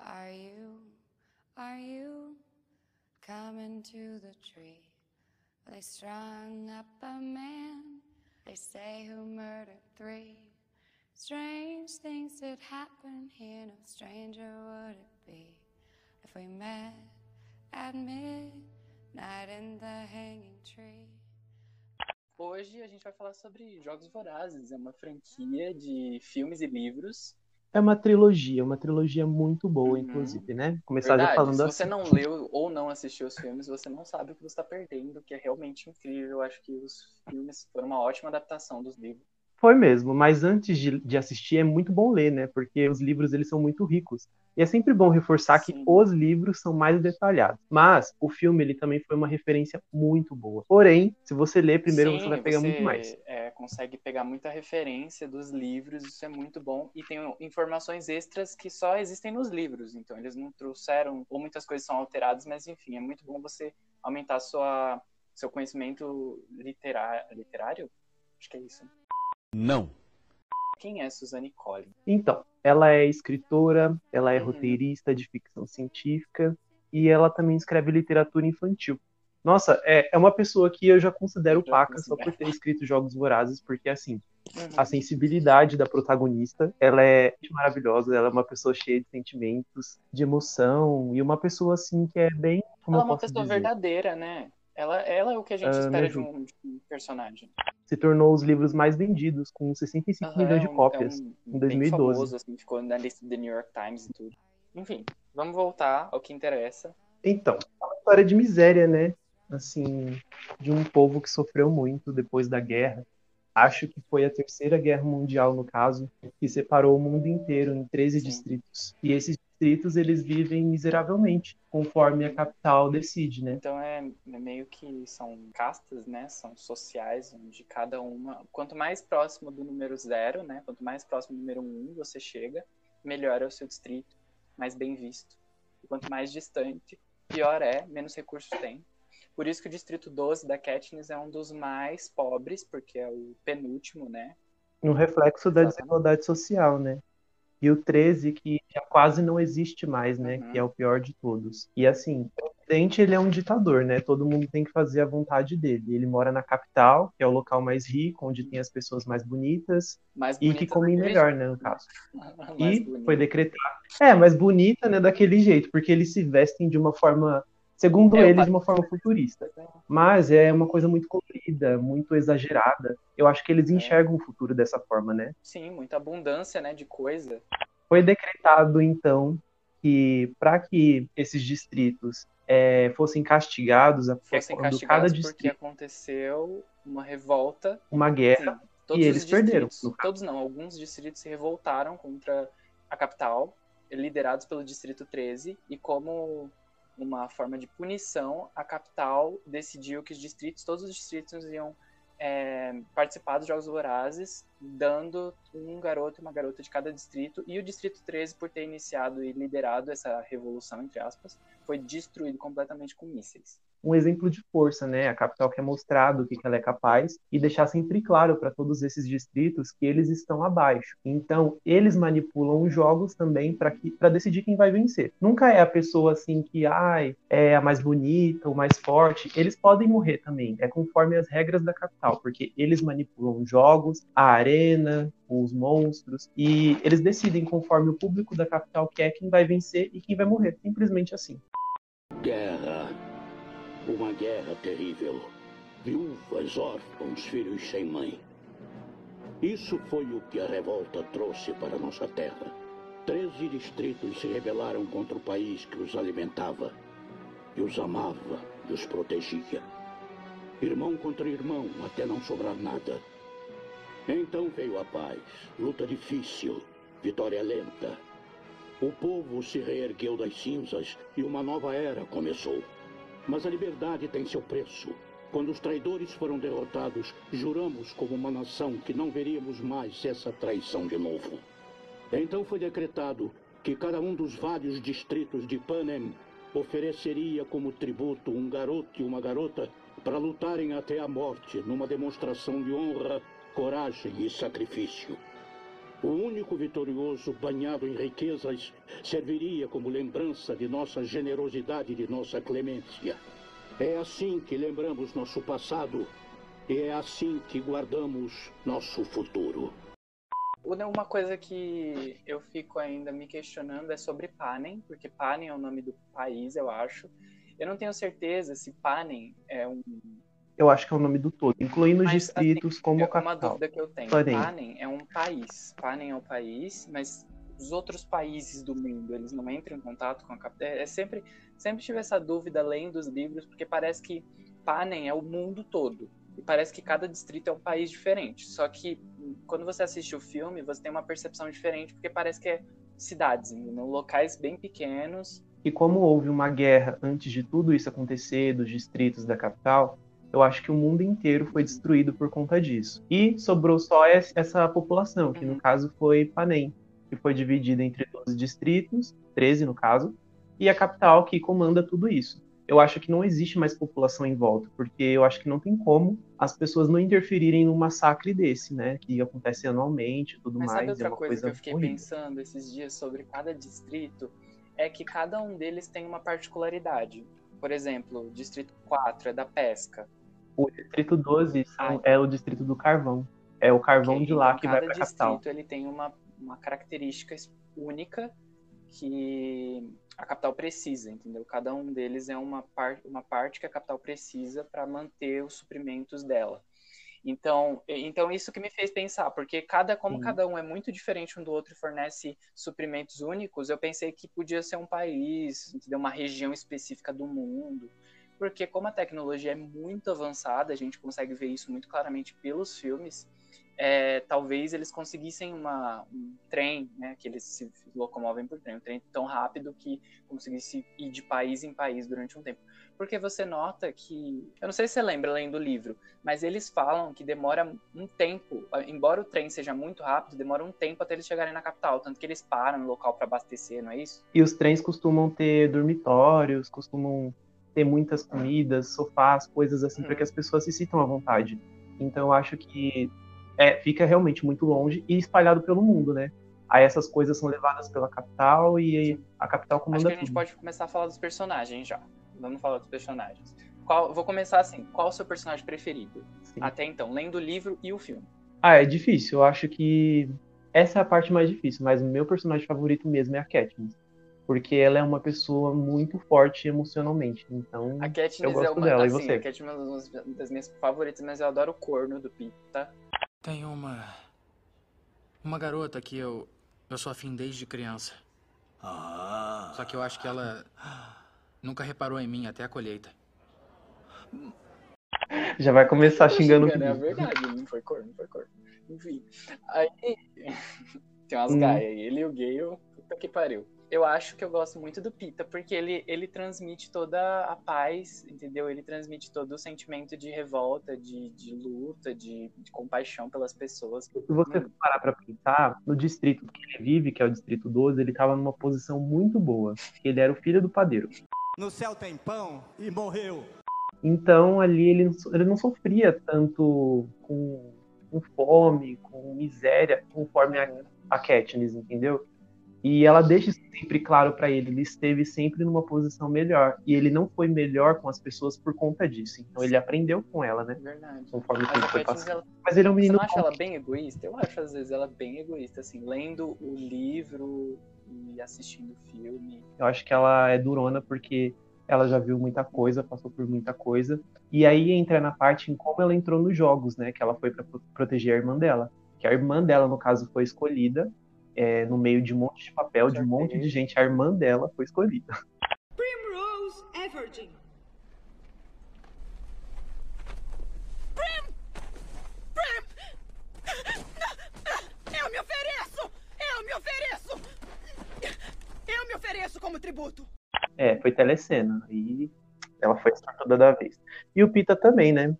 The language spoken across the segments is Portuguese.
Are you, are you coming to the tree? They strung up a man, they say who murdered three. Strange things did happen here, no stranger would it be if we met at midnight in the hanging tree. Hoje a gente vai falar sobre Jogos Vorazes, é uma franquia de filmes e livros. É uma trilogia, uma trilogia muito boa, Uhum. inclusive, né? Começar Verdade, já falando se assim. você não leu ou não assistiu os filmes, você não sabe o que você está perdendo, que é realmente incrível. Eu acho que os filmes foram uma ótima adaptação dos livros. Foi mesmo, mas antes de, de assistir é muito bom ler, né? Porque os livros eles são muito ricos. E é sempre bom reforçar que Sim. os livros são mais detalhados. Mas o filme ele também foi uma referência muito boa. Porém, se você ler primeiro, Sim, você vai pegar você, muito mais. é, consegue pegar muita referência dos livros, isso é muito bom. E tem informações extras que só existem nos livros, então eles não trouxeram, ou muitas coisas são alteradas, mas enfim, é muito bom você aumentar sua, seu conhecimento literário, literário? Acho que é isso. Não. Quem é Suzanne Collins? Então, ela é escritora, ela é Uhum. roteirista de ficção científica e ela também escreve literatura infantil. Nossa, é, é uma pessoa que eu já considero Já paca só por ter escrito Jogos Vorazes, porque assim, Uhum. a sensibilidade da protagonista, ela é maravilhosa, ela é uma pessoa cheia de sentimentos, de emoção, e uma pessoa assim que é bem, como Ela é eu uma pessoa dizer, verdadeira, né? Ela, ela é o que a gente Ah, espera de um, de um personagem. se tornou os livros mais vendidos, com 65 Aham, milhões é de um- cópias. é um em bem 2012. famoso, assim, ficou na lista do New York Times e tudo. Enfim, vamos voltar ao que interessa. Então, é uma história de miséria, né? Assim, de um povo que sofreu muito depois da guerra. Acho que foi a Terceira Guerra Mundial, no caso, que separou o mundo inteiro em 13 Sim. distritos. E esses distritos, eles vivem miseravelmente, conforme a capital decide, né? Então é, é meio que são castas, né? São sociais, onde cada uma. Quanto mais próximo do número zero, né? Quanto mais próximo do número um você chega, melhor é o seu distrito, mais bem visto. E quanto mais distante, pior é, menos recursos tem. Por isso que o distrito 12 da Katniss é um dos mais pobres, porque é o penúltimo, né? Um reflexo da desigualdade social, né? E o 13, que já quase não existe mais, né? Uhum. Que é o pior de todos. E assim, o presidente, ele é um ditador, né? Todo mundo tem que fazer a vontade dele. Ele mora na capital, que é o local mais rico, onde tem as pessoas mais bonitas Mais e que comem melhor, né? No caso. Mais E bonita. foi decretado. É, mas bonita, né? Daquele jeito, porque eles se vestem de uma forma, segundo É, eles, de uma forma futurista. Mas é uma coisa muito colorida, muito exagerada. Eu acho que eles É. enxergam o futuro dessa forma, né? Sim, muita abundância, né, de coisa. Foi decretado, então, que para que esses distritos é, fossem castigados, é Fossem quando cada castigados porque distrito aconteceu uma revolta. uma guerra, Sim, e eles perderam. Todos não, alguns distritos se revoltaram contra a capital, liderados pelo Distrito 13, e como uma forma de punição, a capital decidiu que os distritos, todos os distritos iam é, participar dos Jogos Vorazes, dando um garoto e uma garota de cada distrito, e o Distrito 13, por ter iniciado e liderado essa revolução, entre aspas, foi destruído completamente com mísseis. Um exemplo de força, né? A capital quer mostrar do que que ela é capaz e deixar sempre claro para todos esses distritos que eles estão abaixo. Então, eles manipulam os jogos também para que para decidir quem vai vencer. Nunca é a pessoa assim que ai, é a mais bonita, o mais forte. Eles podem morrer também. É conforme as regras da capital, porque eles manipulam os jogos, a arena, os monstros e eles decidem conforme o público da capital quer quem vai vencer e quem vai morrer. Simplesmente assim. Guerra. Uma guerra terrível. Viúvas, órfãos, filhos sem mãe. Isso foi o que a revolta trouxe para nossa terra. Treze distritos se rebelaram contra o país que os alimentava, que os amava e os protegia. Irmão contra irmão, até não sobrar nada. Então veio a paz, luta difícil, vitória lenta. O povo se reergueu das cinzas e uma nova era começou. Mas a liberdade tem seu preço. Quando os traidores foram derrotados, juramos como uma nação que não veríamos mais essa traição de novo. Então foi decretado que cada um dos vários distritos de Panem ofereceria como tributo um garoto e uma garota para lutarem até a morte numa demonstração de honra, coragem e sacrifício. O único vitorioso banhado em riquezas serviria como lembrança de nossa generosidade e de nossa clemência. É assim que lembramos nosso passado e é assim que guardamos nosso futuro. Uma coisa que eu fico ainda me questionando é sobre Panem, porque Panem é o nome do país, eu acho. Eu não tenho certeza se Panem é um. Eu acho que é o nome do todo, incluindo os Mas, distritos assim, como é a capital. Uma dúvida que eu tenho. Panem. Panem é um país. Panem é o país, mas os outros países do mundo, eles não entram em contato com a capital. É sempre, sempre tive essa dúvida lendo os livros, porque parece que Panem é o mundo todo. E parece que cada distrito é um país diferente. Só que quando você assiste o filme, você tem uma percepção diferente, porque parece que é cidades, entendeu? locais bem pequenos. E como houve uma guerra antes de tudo isso acontecer, dos distritos da capital, eu acho que o mundo inteiro foi destruído por conta disso. E sobrou só es- essa população, que no Uhum. caso foi Panem, que foi dividida entre 12 distritos, 13 no caso, e a capital que comanda tudo isso. Eu acho que não existe mais população em volta, porque eu acho que não tem como as pessoas não interferirem num massacre desse, né? Que acontece anualmente e tudo Mas mais. sabe é outra uma coisa, coisa que eu fiquei horrível. pensando esses dias sobre cada distrito? É que cada um deles tem uma particularidade. Por exemplo, o distrito 4 é da pesca. O distrito 12 são- é o distrito do carvão. É o carvão Ok, de lá então que vai cada para a capital. distrito ele tem uma, uma característica única que a capital precisa, entendeu? Cada um deles é uma, par uma parte que a capital precisa para manter os suprimentos dela. Então, então isso que me fez pensar, porque cada como cada um é muito diferente um do outro e fornece suprimentos únicos, eu pensei que podia ser um país, entendeu? Uma região específica do mundo. Porque como a tecnologia é muito avançada, a gente consegue ver isso muito claramente pelos filmes, é, talvez eles conseguissem uma, um trem, né, que eles se locomovem por trem, um trem tão rápido que conseguisse ir de país em país durante um tempo. Porque você nota que, eu não sei se você lembra lendo o livro, mas eles falam que demora um tempo, embora o trem seja muito rápido, demora um tempo até eles chegarem na capital, tanto que eles param no local para abastecer, não é isso? E os trens costumam ter dormitórios, costumam ter muitas comidas, sofás, coisas assim, para Uhum. que as pessoas se sintam à vontade. Então eu acho que é, fica realmente muito longe e espalhado pelo mundo, né? Aí essas coisas são levadas pela capital e a capital Acho comanda que a gente tudo. pode começar a falar dos personagens já. Vamos falar dos personagens. Qual, vou começar assim. Qual o seu personagem preferido? Sim. Até então, lendo o livro e o filme. Ah, é difícil. Eu acho que essa é a parte mais difícil, mas o meu personagem favorito mesmo é a Katniss. Porque ela é uma pessoa muito forte emocionalmente. Então, A Katniss Eu é gosto uma, dela, e assim, você? a Katniss é uma das minhas favoritas, mas eu adoro o corno do Pita. Tem uma. Uma garota que eu. Eu sou afim desde criança. Ah. Só que eu acho que ela. Nunca reparou em mim até a colheita. já vai começar xingando o xingando, É verdade, não foi corno, não foi corno. Enfim. Aí. Tem umas Hum. gaias. Ele e o Gale, puta que pariu. Eu acho que eu gosto muito do Pita, porque ele, ele transmite toda a paz, entendeu? Ele transmite todo o sentimento de revolta, de, de luta, de, de compaixão pelas pessoas. Se você for parar pra pensar, no distrito que ele vive, que é o distrito 12, ele tava numa posição muito boa. Ele era o filho do padeiro. No céu tem pão e morreu. Então ali ele, ele não sofria tanto com, com fome, com miséria, conforme a, a Katniss, entendeu? E ela deixa sempre claro pra ele, ele esteve sempre numa posição melhor. E ele não foi melhor com as pessoas por conta disso. Então ele aprendeu com ela, né? Verdade. Conforme o Mas tempo foi passando. ela, Mas ele é um você menino não acha ela bem egoísta? Eu acho, às vezes, ela bem egoísta, assim, lendo o livro e assistindo o filme. Eu acho que ela é durona porque ela já viu muita coisa, passou por muita coisa. E aí entra na parte em como ela entrou nos jogos, né? Que ela foi para proteger a irmã dela. Que a irmã dela, no caso, foi escolhida é, no meio de um monte de papel, de um monte de gente. A irmã dela foi escolhida. Primrose Everdeen. Prim! Prim! Eu me ofereço! Eu me ofereço! Eu me ofereço como tributo! É, foi telecena. E ela foi sortuda da vez. E o Pita também, né?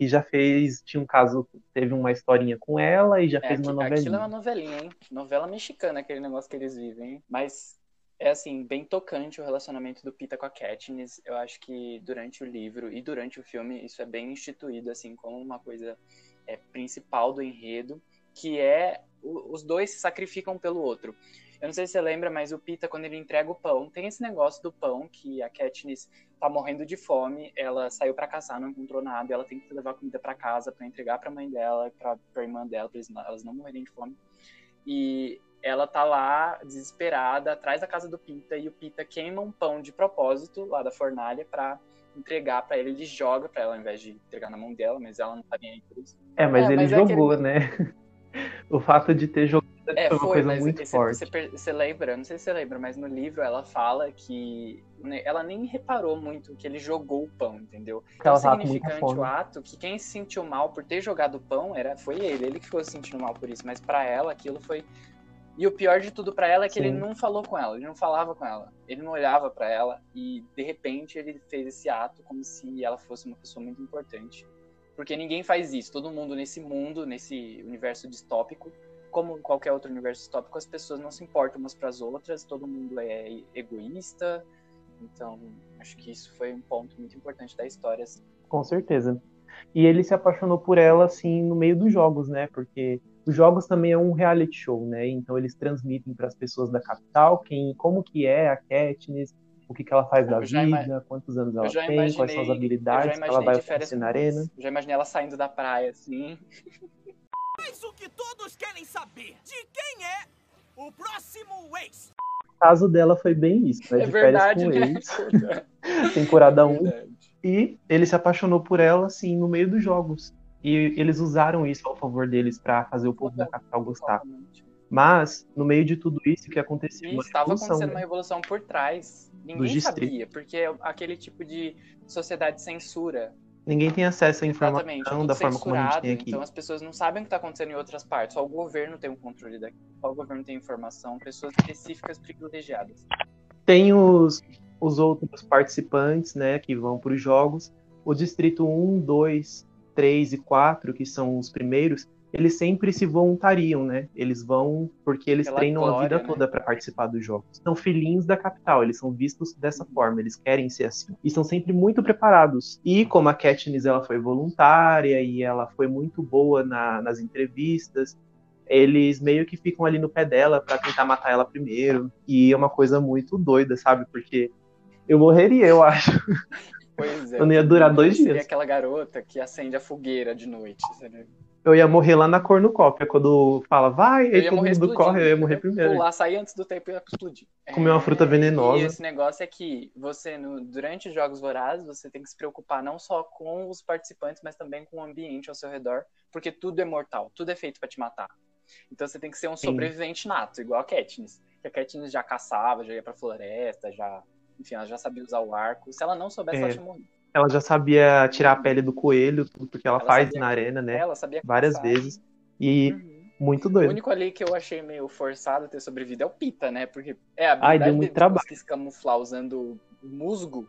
Que já fez. Tinha um caso, teve uma historinha com ela e já É, fez uma aqui- aquilo é novelinha. uma novelinha, hein? Novela mexicana, aquele negócio que eles vivem, hein? Mas é assim, bem tocante o relacionamento do Pita com a Katniss. Eu acho que durante o livro e durante o filme isso é bem instituído, assim, como uma coisa é, principal do enredo, que é o- os dois se sacrificam pelo outro. Eu não sei se você lembra, mas o Pita, quando ele entrega o pão, tem esse negócio do pão que a Katniss tá morrendo de fome, ela saiu pra caçar, não encontrou nada, ela tem que levar comida pra casa pra entregar pra mãe dela, pra, pra irmã dela, pra eles elas não morrerem de fome. E ela tá lá desesperada atrás da casa do Pita e o Pita queima um pão de propósito lá da fornalha pra entregar pra ele, ele joga pra ela ao invés de entregar na mão dela, mas ela não tá nem aí por isso. É, mas É, ele mas é jogou, né? O fato de ter jogado É, foi foi, mas muito esse- forte. Você, você lembra, não sei se você lembra, mas no livro ela fala que né, ela nem reparou muito que ele jogou o pão, entendeu? Então muita significante o ato que quem se sentiu mal por ter jogado o pão era, foi ele, ele que ficou se sentindo mal por isso, mas pra ela aquilo foi. E o pior de tudo pra ela é que ele Sim. não falou com ela, ele não falava com ela, ele não olhava pra ela e de repente ele fez esse ato como se ela fosse uma pessoa muito importante. Porque ninguém faz isso, todo mundo nesse mundo, nesse universo distópico, como em qualquer outro universo distópico, as pessoas não se importam umas para as outras, todo mundo é egoísta. Então, acho que isso foi um ponto muito importante da história. assim. Com certeza. E ele se apaixonou por ela, assim, no meio dos jogos, né? Porque os jogos também é um reality show, né? Então eles transmitem para as pessoas da capital quem, como que é a Katniss, o que, que ela faz da Eu já vida, ima- quantos anos ela tem, quais são as habilidades que ela vai oferecer na arena. Eu já imaginei ela saindo da praia, assim. Mas o que todos querem saber: de quem é o próximo ex? O caso dela foi bem isso, né? É De verdade, férias né? com ex, temporada 1. Verdade. E ele se apaixonou por ela, assim, no meio dos jogos. E eles usaram isso ao favor deles para fazer o povo da capital gostar. Mas, no meio de tudo isso, o que aconteceu? E Uma estava revolução, acontecendo né? uma revolução por trás. Ninguém sabia, porque é aquele tipo de sociedade censura. Ninguém tem acesso à Exatamente, informação tudo da forma como a gente tem aqui. então as pessoas não sabem o que está acontecendo em outras partes. Só o governo tem um controle daqui. Só o governo tem informação, pessoas específicas privilegiadas. Tem os, os outros participantes, né, que vão para os jogos. O distrito 1, 2, 3 e 4, que são os primeiros, eles sempre se voluntariam, né? Eles vão porque eles Pela treinam a glória, vida né? toda para participar dos jogos. São filhinhos da capital, eles são vistos dessa forma, eles querem ser assim. E são sempre muito preparados. E como a Katniss ela foi voluntária e ela foi muito boa na- nas entrevistas, eles meio que ficam ali no pé dela para tentar matar ela primeiro. E é uma coisa muito doida, sabe? Porque eu morreria, eu acho. Pois é. Eu não ia durar dois Seria dias. aquela garota que acende a fogueira de noite. sabe? Eu ia morrer lá na cornucópia, quando fala, vai, Eu aí todo mundo corre, eu ia morrer primeiro. Pular, sair antes do tempo e ia explodir. Comer uma fruta venenosa. E esse negócio é que você, no- durante os Jogos Vorazes, você tem que se preocupar não só com os participantes, mas também com o ambiente ao seu redor, porque tudo é mortal, tudo é feito pra te matar. Então você tem que ser um Sim. sobrevivente nato, igual a Katniss. Que a Katniss já caçava, já ia pra floresta, já... Enfim, ela já sabia usar o arco. Se ela não soubesse, É. ela tinha morrido. Ela já sabia tirar a pele do coelho, tudo porque ela, Ela faz sabia- na arena, né? Ela sabia Várias caçar. vezes. E Uhum. muito O doido. único ali que eu achei meio forçado a ter sobrevivido é o Pita, né? Porque é a Ai, habilidade deu muito dele de trabalho. conseguir se camuflar usando musgo.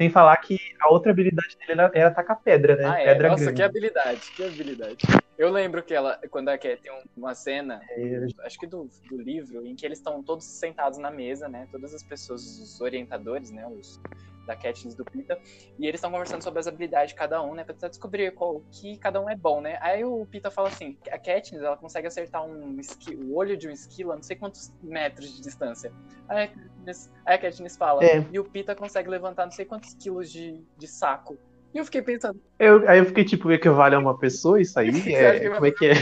Sem falar que a outra habilidade dele era, era tacar pedra, né? Ah, é. pedra Nossa, grande. que habilidade, que habilidade. Eu lembro que ela, quando a Cat tem um- uma cena, É, acho que do, do livro, em que eles estão todos sentados na mesa, né? Todas as pessoas, os orientadores, né? Os da Katniss do Pita, e eles estão conversando sobre as habilidades de cada um, né? Pra tentar descobrir qual que cada um é bom, né? Aí o Pita fala assim: a Katniss, ela consegue acertar um esqui, o olho de um esquilo a não sei quantos metros de distância. Aí a Katniss, aí a Katniss fala: É. e o Pita consegue levantar não sei quantos quilos de, de saco. E eu fiquei pensando, Eu, aí eu fiquei tipo, equivale a uma pessoa isso aí? É, como é que é?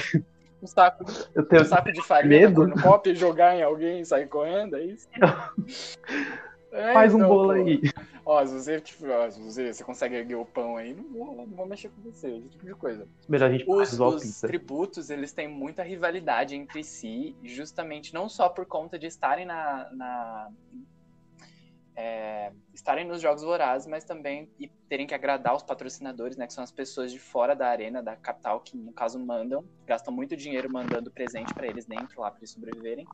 um saco, Eu tenho um saco de farinha medo. no copo e jogar em alguém e sair correndo, é isso? É, Faz um então, bolo pô. aí. Ó, se você, tipo, ó, se você, você consegue erguer o pão aí, não vou, não vou mexer com você, esse tipo de coisa. Melhor a gente Os, igual os pizza. tributos, eles têm muita rivalidade entre si, justamente não só por conta de estarem na... na- é, estarem nos Jogos Vorazes, mas também e terem que agradar os patrocinadores, né, que são as pessoas de fora da arena, da capital, que no caso mandam, gastam muito dinheiro mandando presente para eles dentro lá para eles sobreviverem,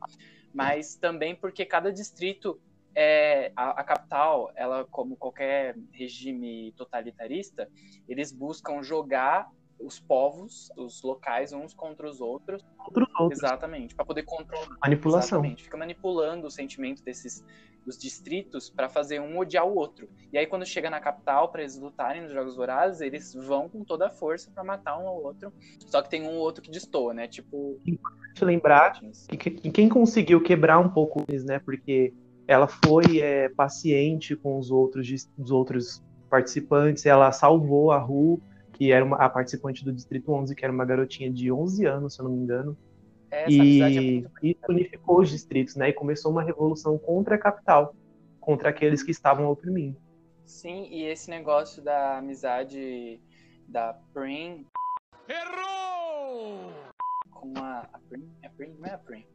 mas também porque cada distrito é a, a capital, ela como qualquer regime totalitarista, eles buscam jogar os povos, os locais, uns contra os outros. Contra os outros. Exatamente, para poder controlar. Manipulação. Exatamente. Fica manipulando o sentimento desses dos distritos para fazer um odiar o outro. E aí quando chega na capital para eles lutarem nos jogos vorazes, eles vão com toda a força para matar um ao outro. Só que tem um ou outro que destoa, né? Tipo, eu lembrar que, que quem conseguiu quebrar um pouco isso, né? Porque ela foi é, paciente com os outros, os outros participantes, ela salvou a Ru, que era uma, a participante do Distrito 11, que era uma garotinha de 11 anos, se eu não me engano, essa amizade é e isso unificou os distritos, né? E começou uma revolução contra a capital, contra aqueles que estavam oprimindo. Sim, e esse negócio da amizade da Prim Errou! com a, a Prim, é Prim, não é a Prim,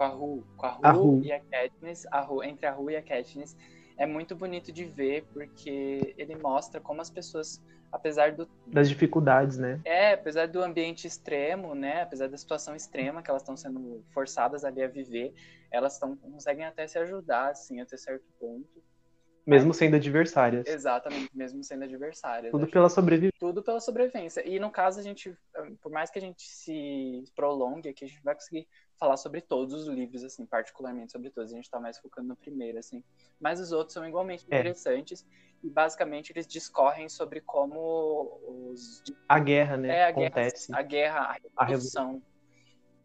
com a Ru, com a Ru, A Ru. e a Katniss, a Ru, entre a Ru e a Katniss, é muito bonito de ver porque ele mostra como as pessoas, apesar do Das dificuldades, né? é, apesar do ambiente extremo, né, apesar da situação extrema que elas estão sendo forçadas ali a viver, elas tão, conseguem até se ajudar, assim, até certo ponto. Mesmo sendo adversárias. Exatamente, mesmo sendo adversárias. Tudo pela sobrevivência. tudo pela sobrevivência. E no caso, a gente, por mais que a gente se prolongue aqui, a gente vai conseguir falar sobre todos os livros, assim, particularmente sobre todos. A gente tá mais focando no primeiro, assim. Mas os outros são igualmente É. interessantes. E basicamente eles discorrem sobre como os. A guerra, né? É, a guerra, acontece. a guerra, a A revolução.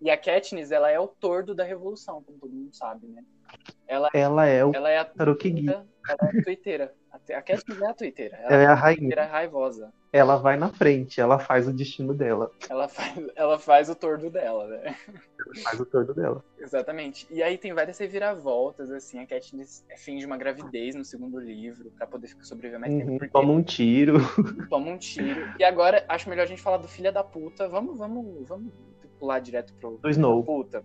E a Katniss, ela é o tordo da revolução, como todo mundo sabe, né? Ela, Ela é o ela é a Tarokigui. ela é a twitteira. A é a twitteira. Ela Ela é a é a rainha. twitteira raivosa. Ela vai na frente, ela faz o destino dela. Ela faz, ela faz o tordo dela, né? Faz o torno dela. Exatamente. E aí tem várias reviravoltas, assim. A Katniss finge uma gravidez no segundo livro pra poder sobreviver mais tempo. Uhum, Porque Toma um tiro. toma um tiro. E agora, acho melhor a gente falar do filho da puta. Vamos, vamos, vamos pular direto pro Do Snow. puta.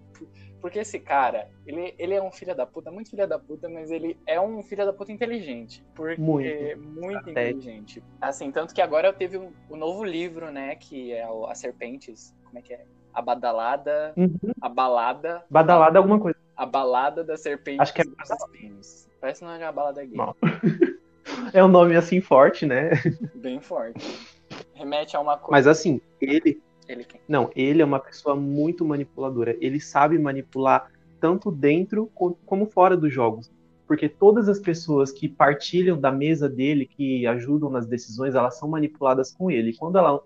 Porque esse cara, ele, ele é um filho da puta, muito filho da puta, mas ele é um filho da puta inteligente. Porque Muito. muito inteligente. Assim, tanto que agora teve o, o novo livro, né? Que é o As Serpentes. Como é que é? A Badalada. Uhum. A Balada. Badalada é alguma coisa. A Balada da Serpente Acho que é Espinhos. Parece o nome de uma balada gay. Não. É um nome assim forte, né? Bem forte. Remete a uma coisa. Mas assim, ele. Ele quem? Não, ele é uma pessoa muito manipuladora. Ele sabe manipular tanto dentro co- como fora dos jogos. Porque todas as pessoas que partilham da mesa dele, que ajudam nas decisões, elas são manipuladas com ele. Quando ela,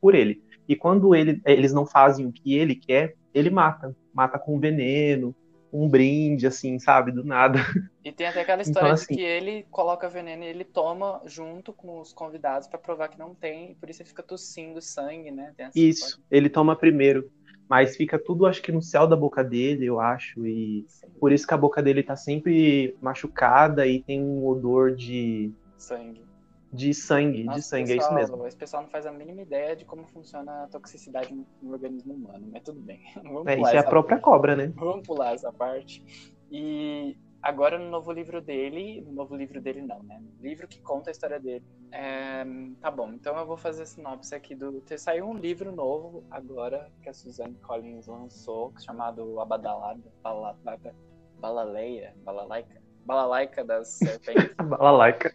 por ele. E quando ele, eles não fazem o que ele quer, ele mata. Mata com veneno, um brinde, assim, sabe? Do nada. E tem até aquela Então, história assim- de que ele coloca veneno e ele toma junto com os convidados pra provar que não tem, e por isso ele fica tossindo sangue, né? Isso, história. ele toma primeiro. Mas fica tudo, acho que no céu da boca dele, eu acho. E Sim, por isso que a boca dele tá sempre machucada e tem um odor de, sangue. De sangue. Nossa, de sangue, é isso pessoal, mesmo. Esse pessoal não faz a mínima ideia de como funciona a toxicidade no, no organismo humano, mas tudo bem. Vamos É, isso é a própria parte. cobra, né? Vamos pular essa parte. E agora no novo livro dele, no novo livro dele não, né? Livro que conta a história dele. É, tá bom, então eu vou fazer a sinopse aqui do. Ter saiu um livro novo agora que a Suzanne Collins lançou, chamado A Badalada, Balada, Balaleia, Balalaica. Balalaica das serpentes. A balalaica.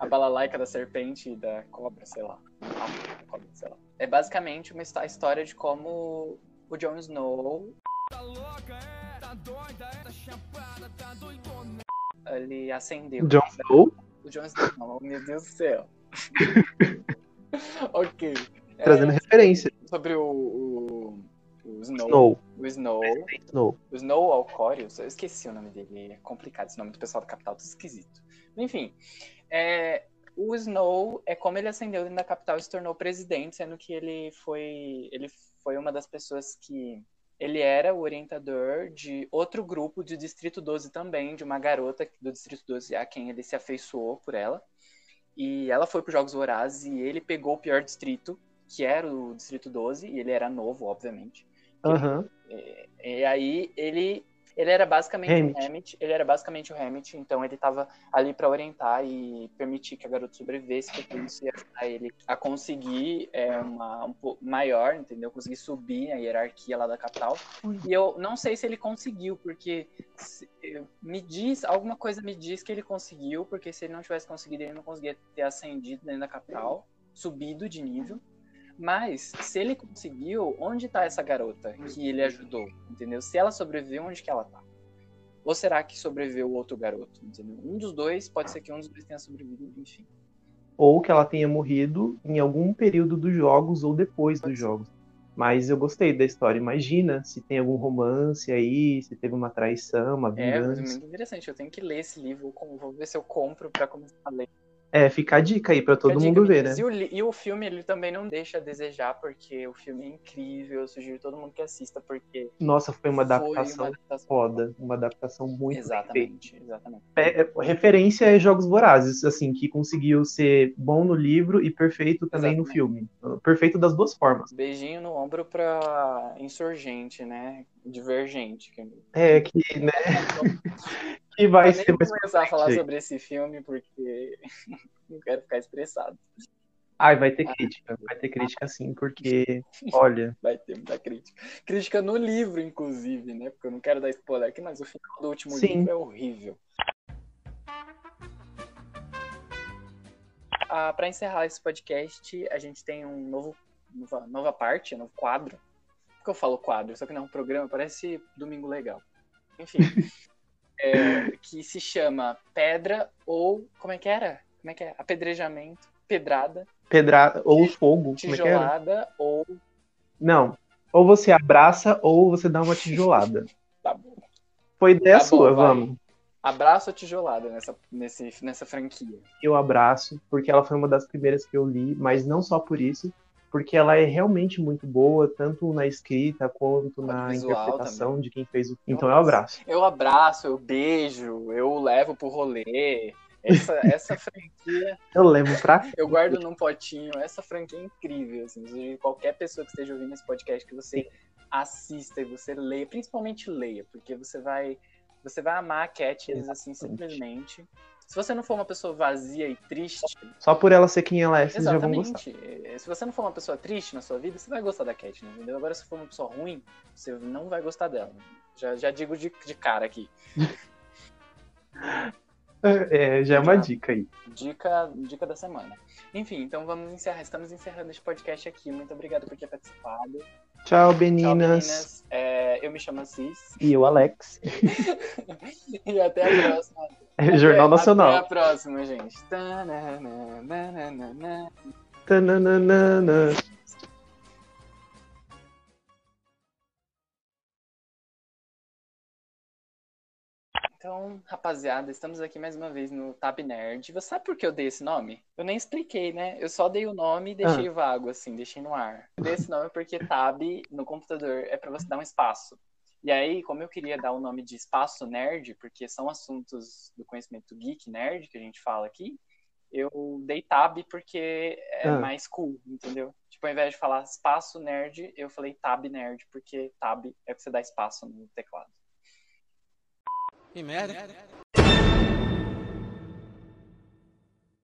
a balalaica da serpente e da cobra, sei lá. Ah, cobra, sei lá. É basicamente uma a história de como o Jon Snow Tá louca, é? Tá doida, é? Tá chapada, tá doidona. ele acendeu. Jon Snow, O Jon Snow, meu Deus do céu. ok. É, trazendo referência. sobre o, o, o Snow, Snow. O Snow. Snow. O Snow Alcorius. Eu esqueci o nome dele. É complicado esse nome do pessoal da capital, tá esquisito. Enfim. É, o Snow é como ele ascendeu dentro da capital e se tornou presidente, sendo que ele foi. Ele foi uma das pessoas que. Ele era o orientador de outro grupo do Distrito 12 também, de uma garota do Distrito 12 a quem ele se afeiçoou por ela. E ela foi para os Jogos Vorazes e ele pegou o pior distrito, que era o Distrito 12, e ele era novo, obviamente. Aham. E, e aí ele ele era basicamente Hammett. o Hammett, ele era basicamente o Hammett, então ele estava ali para orientar e permitir que a garota sobrevivesse, porque isso ia ajudar ele a conseguir é, uma um pouco maior, entendeu? Conseguir subir a hierarquia lá da capital. E eu não sei se ele conseguiu, porque se- eu- me diz, alguma coisa me diz que ele conseguiu, porque se ele não tivesse conseguido, ele não conseguia ter ascendido dentro da capital, subido de nível. Mas, se ele conseguiu, onde tá essa garota que ele ajudou? Entendeu? Se ela sobreviveu, onde que ela tá? Ou será que sobreviveu o outro garoto? Entendeu? Um dos dois, pode ser que um dos dois tenha sobrevivido, enfim. Ou que ela tenha morrido em algum período dos jogos ou depois dos jogos. Mas eu gostei da história. Imagina se tem algum romance aí, se teve uma traição, uma É, vingança. muito interessante. Eu tenho que ler esse livro. Vou vou ver se eu compro pra começar a ler. É, fica a dica aí pra todo mundo ver, né? E o, e o filme, ele também não deixa a desejar, porque o filme é incrível. Eu sugiro todo mundo que assista, porque Nossa, foi uma foi adaptação uma adaptação foda. Uma adaptação muito. Exatamente, exatamente. É, é, referência é Jogos Vorazes, assim, que conseguiu ser bom no livro e perfeito também no Exatamente. filme. Perfeito das duas formas. Beijinho no ombro pra insurgente, né? Divergente. Que... É, que, né, que vai Eu ser nem mais vou começar a falar frente. sobre esse filme, porque não quero ficar estressado. Ai, vai ter crítica. Vai ter crítica sim, porque, olha, Vai ter muita crítica. Crítica no livro, inclusive, né? Porque eu não quero dar spoiler aqui, mas o final do último Sim. livro é horrível. Ah, para encerrar esse podcast, a gente tem um novo nova, nova parte, um novo quadro. Por que eu falo quadro? Só que não é um programa, parece Domingo Legal. Enfim. é, que se chama Pedra ou. Como é que era? Como é que é? Apedrejamento, pedrada, pedrada ou fogo, como é que era? tijolada ou. Não. Ou você abraça ou você dá uma tijolada. Tá bom. Foi ideia Tá bom, sua, vai. vamos. Abraço ou tijolada nessa, nesse, nessa franquia. Eu abraço, porque ela foi uma das primeiras que eu li, mas não só por isso, porque ela é realmente muito boa, tanto na escrita quanto na interpretação de quem fez o. Então eu abraço. Eu abraço, eu beijo, eu levo pro rolê. Essa, essa franquia Eu levo pra. eu guardo num potinho. Essa franquia é incrível. Assim, qualquer pessoa que esteja ouvindo esse podcast, que você assista e você leia, principalmente leia, porque você vai, você vai amar a Katniss assim simplesmente. Se você não for uma pessoa vazia e triste, Só por ela ser quem ela é, vocês já vão gostar. eh, Se você não for uma pessoa triste na sua vida, você vai gostar da Katniss, entendeu? Agora, se for uma pessoa ruim, você não vai gostar dela. Já, já digo de, de cara aqui. É, já é uma dica aí. Dica, dica da semana. Enfim, então vamos encerrar. Estamos encerrando este podcast aqui. Muito obrigado por ter participado. Tchau, Tchau, meninas. meninas. É, eu me chamo Assis. E eu, Alex. e até a próxima. Jornal Até- Nacional. Até a próxima, gente. Tananana. Tananana. Então, rapaziada, estamos aqui mais uma vez no Tab Nerd. Você sabe por que eu dei esse nome? Eu nem expliquei, né? Eu só dei o nome e deixei vago, assim, deixei no ar. Eu dei esse nome porque Tab no computador é pra você dar um espaço. E aí, como eu queria dar o nome de espaço nerd, porque são assuntos do conhecimento geek nerd que a gente fala aqui, eu dei Tab porque é Ah. mais cool, entendeu? Tipo, ao invés de falar espaço nerd, eu falei Tab nerd, porque Tab é que você dá espaço no teclado. Que merda. Que merda.